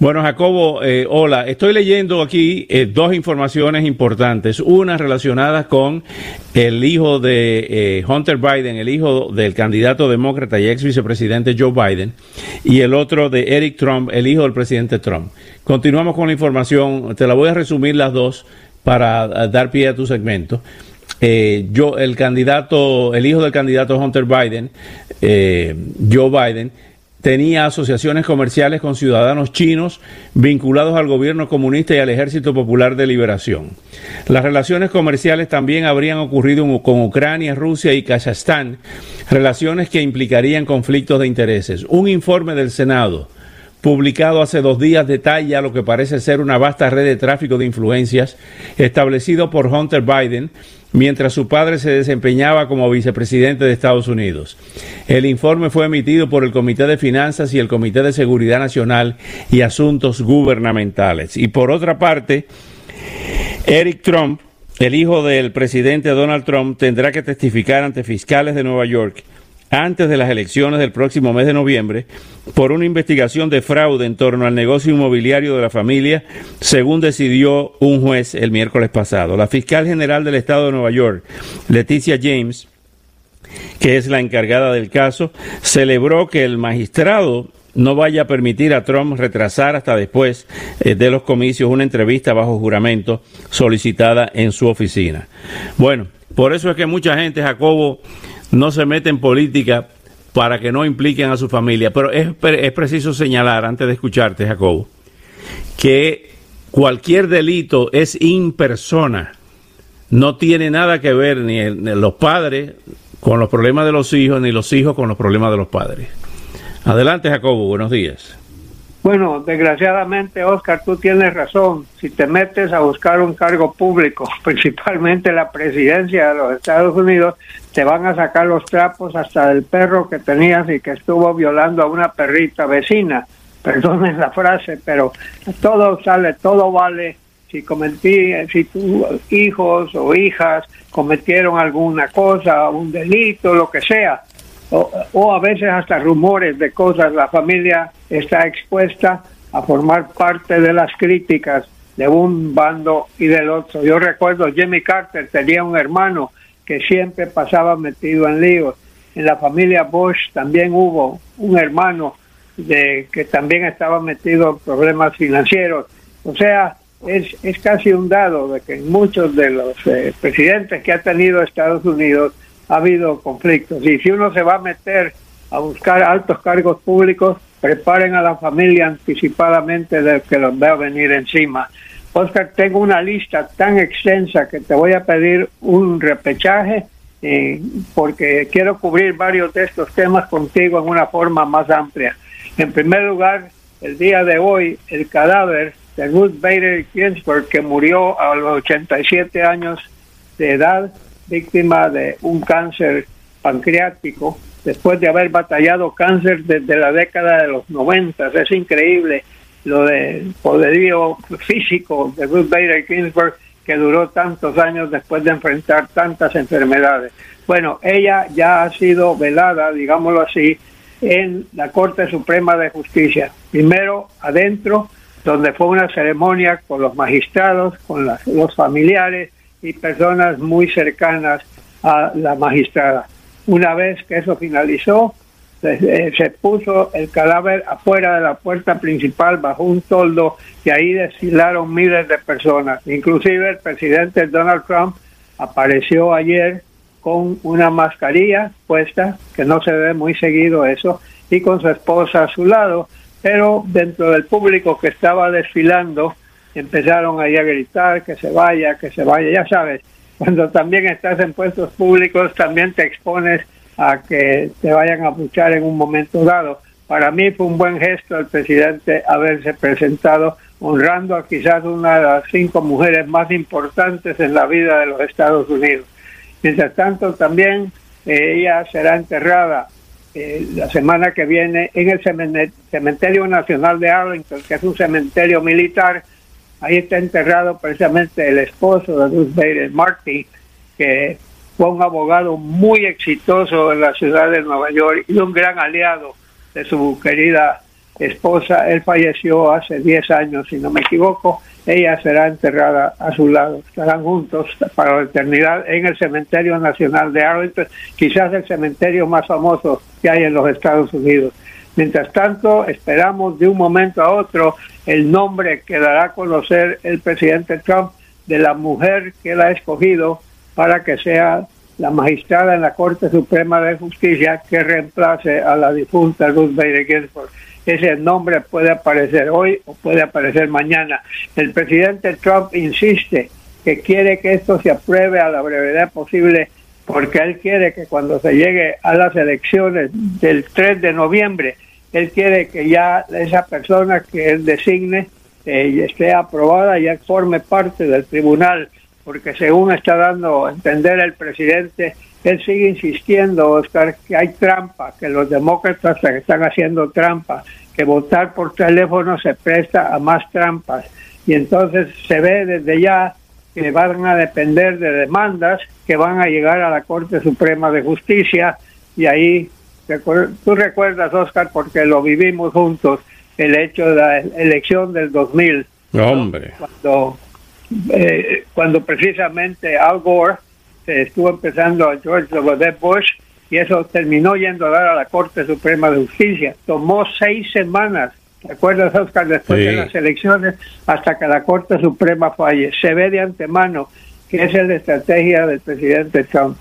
Bueno, Jacobo, eh, hola. Estoy leyendo aquí eh, dos informaciones importantes. Una relacionada con el hijo de eh, Hunter Biden, el hijo del candidato demócrata y ex vicepresidente Joe Biden, y el otro de Eric Trump, el hijo del presidente Trump. Continuamos con la información. Te la voy a resumir las dos para dar pie a tu segmento. yo, el candidato, el hijo del candidato Hunter Biden, Joe Biden, tenía asociaciones comerciales con ciudadanos chinos vinculados al gobierno comunista y al Ejército Popular de Liberación. Las relaciones comerciales también habrían ocurrido con Ucrania, Rusia y Kazajstán, relaciones que implicarían conflictos de intereses. Un informe del Senado publicado hace dos días detalla lo que parece ser una vasta red de tráfico de influencias establecido por Hunter Biden mientras su padre se desempeñaba como vicepresidente de Estados Unidos. El informe fue emitido por el Comité de Finanzas y el Comité de Seguridad Nacional y Asuntos Gubernamentales. Y por otra parte, Eric Trump, el hijo del presidente Donald Trump, tendrá que testificar ante fiscales de Nueva York antes de las elecciones del próximo mes de noviembre por una investigación de fraude en torno al negocio inmobiliario de la familia, según decidió un juez el miércoles pasado. La fiscal general del estado de Nueva York, Leticia James, que es la encargada del caso, celebró que el magistrado no vaya a permitir a Trump retrasar hasta después eh, de los comicios una entrevista bajo juramento solicitada en su oficina. Bueno, por eso es que mucha gente, Jacobo, no se mete en política para que no impliquen a su familia. Pero es, es preciso señalar, antes de escucharte, Jacobo, que cualquier delito es impersona. No tiene nada que ver ni, ni los padres con los problemas de los hijos, ni los hijos con los problemas de los padres. Adelante, Jacobo, buenos días. Bueno, desgraciadamente, Oscar, tú tienes razón. Si te metes a buscar un cargo público, principalmente la presidencia de los Estados Unidos, te van a sacar los trapos hasta del perro que tenías y que estuvo violando a una perrita vecina. Perdonen la frase, pero todo sale, todo vale. Si cometí, si tus hijos o hijas cometieron alguna cosa, un delito, lo que sea, o, a veces hasta rumores de cosas. La familia está expuesta a formar parte de las críticas de un bando y del otro. Yo recuerdo Jimmy Carter tenía un hermano que siempre pasaba metido en líos. En la familia Bush también hubo un hermano de que también estaba metido en problemas financieros. O sea, es, es casi un dado de que muchos de los eh, presidentes que ha tenido Estados Unidos ha habido conflictos. Y si uno se va a meter a buscar altos cargos públicos, preparen a la familia anticipadamente de que los vea venir encima. Oscar, tengo una lista tan extensa que te voy a pedir un repechaje eh, porque quiero cubrir varios de estos temas contigo en una forma más amplia. En primer lugar, el día de hoy, el cadáver de Ruth Bader Ginsburg, que murió a los 87 años de edad, víctima de un cáncer pancreático después de haber batallado cáncer desde la década de los 90. Es increíble lo del poderío físico de Ruth Bader Ginsburg que duró tantos años después de enfrentar tantas enfermedades. Bueno, ella ya ha sido velada, digámoslo así, en la Corte Suprema de Justicia. Primero adentro, donde fue una ceremonia con los magistrados, con los familiares, y personas muy cercanas a la magistrada. Una vez que eso finalizó, se, se, puso el cadáver afuera de la puerta principal bajo un toldo y ahí desfilaron miles de personas. Inclusive el presidente Donald Trump apareció ayer con una mascarilla puesta, que no se ve muy seguido eso, y con su esposa a su lado, pero dentro del público que estaba desfilando empezaron ahí a gritar que se vaya, que se vaya, ya sabes, cuando también estás en puestos públicos también te expones a que te vayan a puchar en un momento dado. Para mí fue un buen gesto el presidente haberse presentado honrando a quizás una de las cinco mujeres más importantes en la vida de los Estados Unidos. Mientras tanto, también ella será enterrada eh, la semana que viene en el Cementerio Nacional de Arlington, que es un cementerio militar. Ahí está enterrado precisamente el esposo de Ruth Bader Marty, que fue un abogado muy exitoso en la ciudad de Nueva York y un gran aliado de su querida esposa. Él falleció hace 10 años, si no me equivoco. Ella será enterrada a su lado. Estarán juntos para la eternidad en el Cementerio Nacional de Arlington, quizás el cementerio más famoso que hay en los Estados Unidos. Mientras tanto, esperamos de un momento a otro el nombre que dará a conocer el presidente Trump de la mujer que él ha escogido para que sea la magistrada en la Corte Suprema de Justicia que reemplace a la difunta Ruth Bader Ginsburg. Ese nombre puede aparecer hoy o puede aparecer mañana. El presidente Trump insiste que quiere que esto se apruebe a la brevedad posible porque él quiere que cuando se llegue a las elecciones del 3 de noviembre, él quiere que ya esa persona que él designe eh, esté aprobada y forme parte del tribunal, porque según está dando a entender el presidente, él sigue insistiendo, Oscar, que hay trampa, que los demócratas están haciendo trampa, que votar por teléfono se presta a más trampas. Y entonces se ve desde ya que van a depender de demandas que van a llegar a la Corte Suprema de Justicia y ahí, tú recuerdas, Oscar, porque lo vivimos juntos, el hecho de la elección del 2000. Hombre. Cuando, eh, cuando precisamente Al Gore se estuvo empezando a George W. Bush y eso terminó yendo a dar a la Corte Suprema de Justicia. Tomó seis semanas, ¿te acuerdas, Oscar? Después de las elecciones, hasta que la Corte Suprema falle. Se ve de antemano que esa es la estrategia del presidente Trump.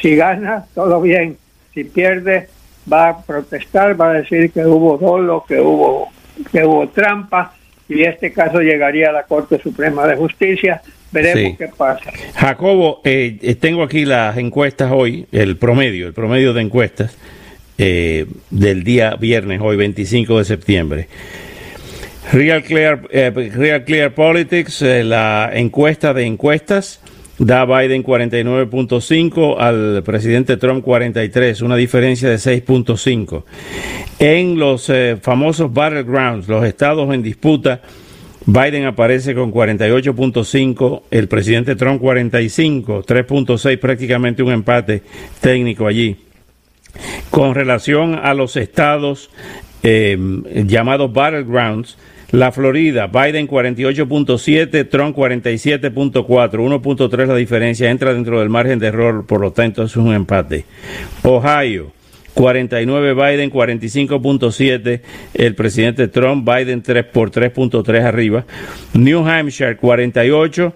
Si gana, todo bien. Si pierde, va a protestar, va a decir que hubo dolo, que hubo, que hubo trampa, y este caso llegaría a la Corte Suprema de Justicia Veremos qué pasa. Jacobo, eh, tengo aquí las encuestas hoy, el promedio, el promedio de encuestas eh, del día viernes, hoy 25 de septiembre. Real Clear, Real Clear Politics, la encuesta de encuestas da Biden 49.5, al presidente Trump 43, una diferencia de 6.5. En los famosos battlegrounds, los estados en disputa, Biden aparece con 48.5, el presidente Trump 45, 3.6 prácticamente un empate técnico allí. Con relación a los estados eh, llamados battlegrounds, la Florida, Biden 48.7, Trump 47.4, 1.3 la diferencia, entra dentro del margen de error, por lo tanto es un empate. Ohio, 49 Biden, 45.7 el presidente Trump, Biden 3 por 3.3 arriba. New Hampshire 48,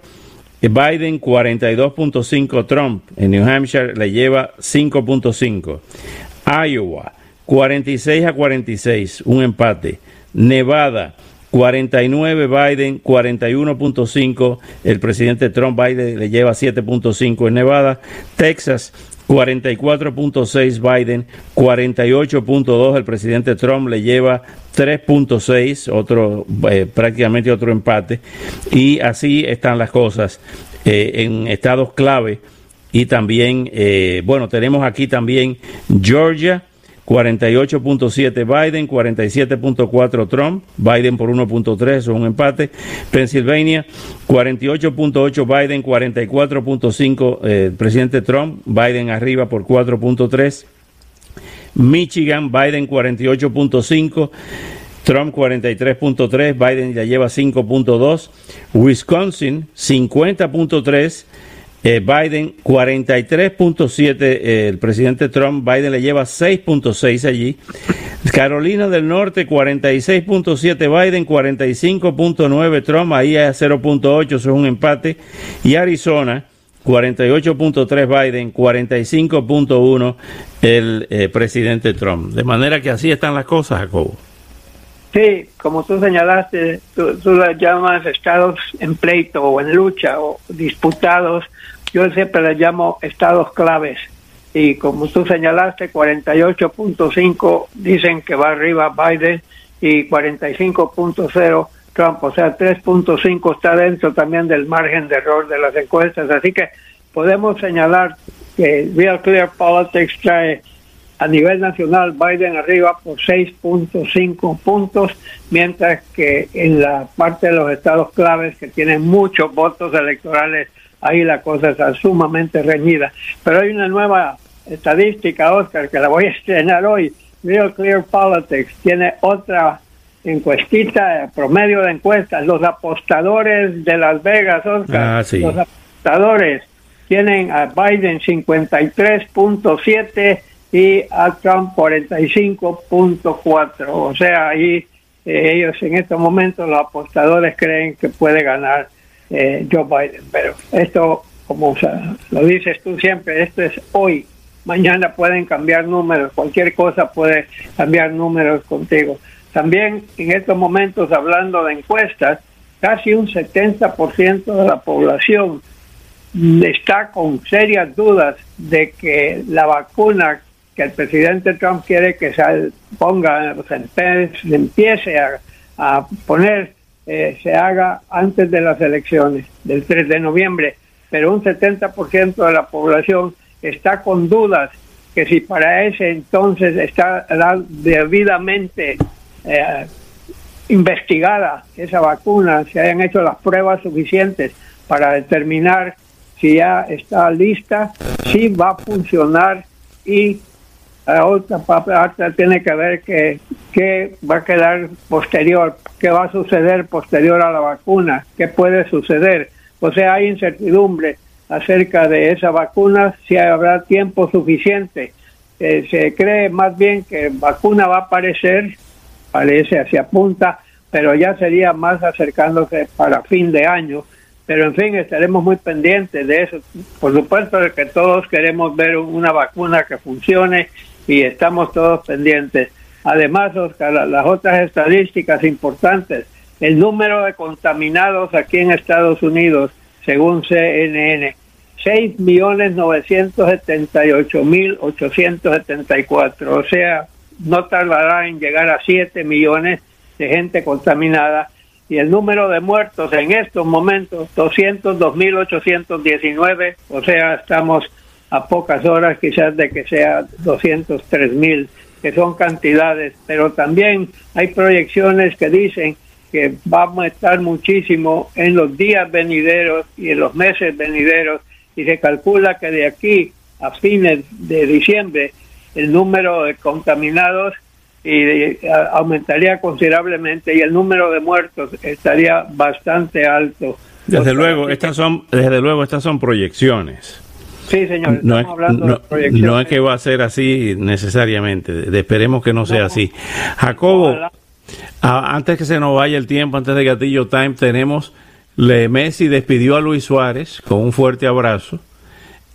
Biden 42.5 Trump, en New Hampshire le lleva 5.5. Iowa 46 a 46, un empate. Nevada 49 Biden, 41.5 el presidente Trump, Biden le lleva 7.5 en Nevada. Texas 44.6 Biden, 48.2 el presidente Trump le lleva 3.6, otro eh, prácticamente otro empate y así están las cosas eh, en estados clave y también eh, bueno tenemos aquí también Georgia 48.7 Biden, 47.4 Trump, Biden por 1.3, es un empate. Pennsylvania, 48.8 Biden, 44.5 eh, presidente Trump, Biden arriba por 4.3. Michigan, Biden 48.5. Trump 43.3, Biden ya lleva 5.2, Wisconsin 50.3, eh, Biden 43.7, eh, el presidente Trump, Biden le lleva 6.6 allí. Carolina del Norte 46.7 Biden, 45.9 Trump, ahí a 0.8, eso es un empate. Y Arizona 48.3 Biden, 45.1 el eh, presidente Trump. De manera que así están las cosas, Jacobo. Sí, como tú señalaste, tú, tú las llamas estados en pleito o en lucha o disputados yo siempre les llamo estados claves. Y como tú señalaste, 48.5 dicen que va arriba Biden y 45.0 Trump. O sea, 3.5 está dentro también del margen de error de las encuestas. Así que podemos señalar que Real Clear Politics trae a nivel nacional Biden arriba por 6.5 puntos, mientras que en la parte de los estados claves que tienen muchos votos electorales, ahí la cosa está sumamente reñida. Pero hay una nueva estadística, Oscar, que la voy a estrenar hoy. Real Clear Politics tiene otra encuestita, promedio de encuestas. Los apostadores de Las Vegas, Oscar, Ah, sí. los apostadores tienen a Biden 53.7 y a Trump 45.4. O sea, ahí eh, ellos en estos momentos, los apostadores creen que puede ganar eh, Joe Biden. Pero esto, como lo dices tú siempre, esto es hoy. Mañana pueden cambiar números, cualquier cosa puede cambiar números contigo. También en estos momentos, hablando de encuestas, casi un 70% de la población está con serias dudas de que la vacuna que el presidente Trump quiere que se ponga, se empiece a, a poner, eh, se haga antes de las elecciones del 3 de noviembre. Pero un 70% de la población está con dudas que si para ese entonces está debidamente eh, investigada esa vacuna, se hayan hecho las pruebas suficientes para determinar si ya está lista, si va a funcionar y la otra parte tiene que ver que, que va a quedar posterior, qué va a suceder posterior a la vacuna, qué puede suceder. O sea, hay incertidumbre acerca de esa vacuna, si habrá tiempo suficiente. Eh, se cree más bien que vacuna va a aparecer, parece hacia punta, pero ya sería más acercándose para fin de año. Pero en fin, estaremos muy pendientes de eso. Por supuesto que todos queremos ver una vacuna que funcione y estamos todos pendientes. Además, Oscar, la- las otras estadísticas importantes, el número de contaminados aquí en Estados Unidos, según CNN, 6.978.874, o sea, no tardará en llegar a 7 millones de gente contaminada y el número de muertos en estos momentos 202.819, o sea, estamos a pocas horas quizás de que sea 203.000, que son cantidades, pero también hay proyecciones que dicen que vamos a estar muchísimo en los días venideros y en los meses venideros y se calcula que de aquí a fines de diciembre el número de contaminados y de- a- aumentaría considerablemente y el número de muertos estaría bastante alto. Desde sea, luego, estas son, desde luego, estas son proyecciones. Sí, señor, No hablando no- de proyecciones. no es que va a ser así necesariamente. esperemos que no sea No. así. Jacobo, a- antes que se nos vaya el tiempo, antes de Gatillo Time, tenemos. Le Messi despidió a Luis Suárez con un fuerte abrazo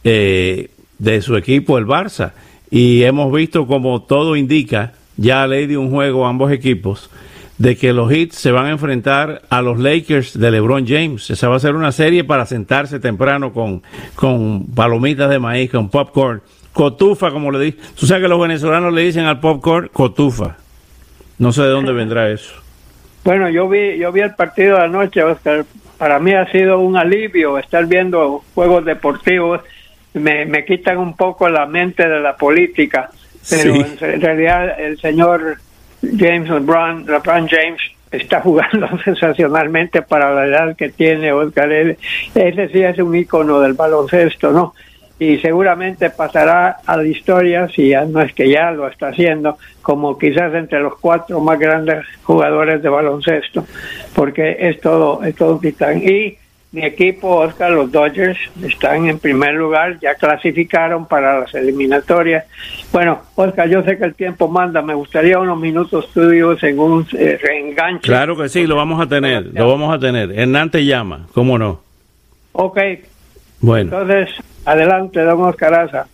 eh, de su equipo, el Barça. Y hemos visto como todo indica, ya a ley de un juego ambos equipos, de que los Hits se van a enfrentar a los Lakers de LeBron James. Esa va a ser una serie para sentarse temprano con, con palomitas de maíz, con popcorn, cotufa, como le dicen. Tú sabes que los venezolanos le dicen al popcorn cotufa. No sé de dónde vendrá eso. Bueno, yo vi, yo vi el partido de anoche, Oscar. Para mí ha sido un alivio estar viendo juegos deportivos. Me, me quitan un poco la mente de la política, pero Sí. en realidad el señor James LeBron, LeBron James está jugando sensacionalmente para la edad que tiene Oscar. Él, ese sí es un ícono del baloncesto, ¿no? y seguramente pasará a la historia, si ya no es que ya lo está haciendo, como quizás entre los cuatro más grandes jugadores de baloncesto, porque es todo, es todo titán. Y mi equipo, Oscar, los Dodgers, están en primer lugar, ya clasificaron para las eliminatorias. Bueno, Oscar, yo sé que el tiempo manda, me gustaría unos minutos tuyos en un eh, reenganche. Claro que sí, lo vamos a tener, lo vamos a tener. Hernán te llama, ¿cómo no? Ok, Bueno. entonces, adelante, don Oscar Aza.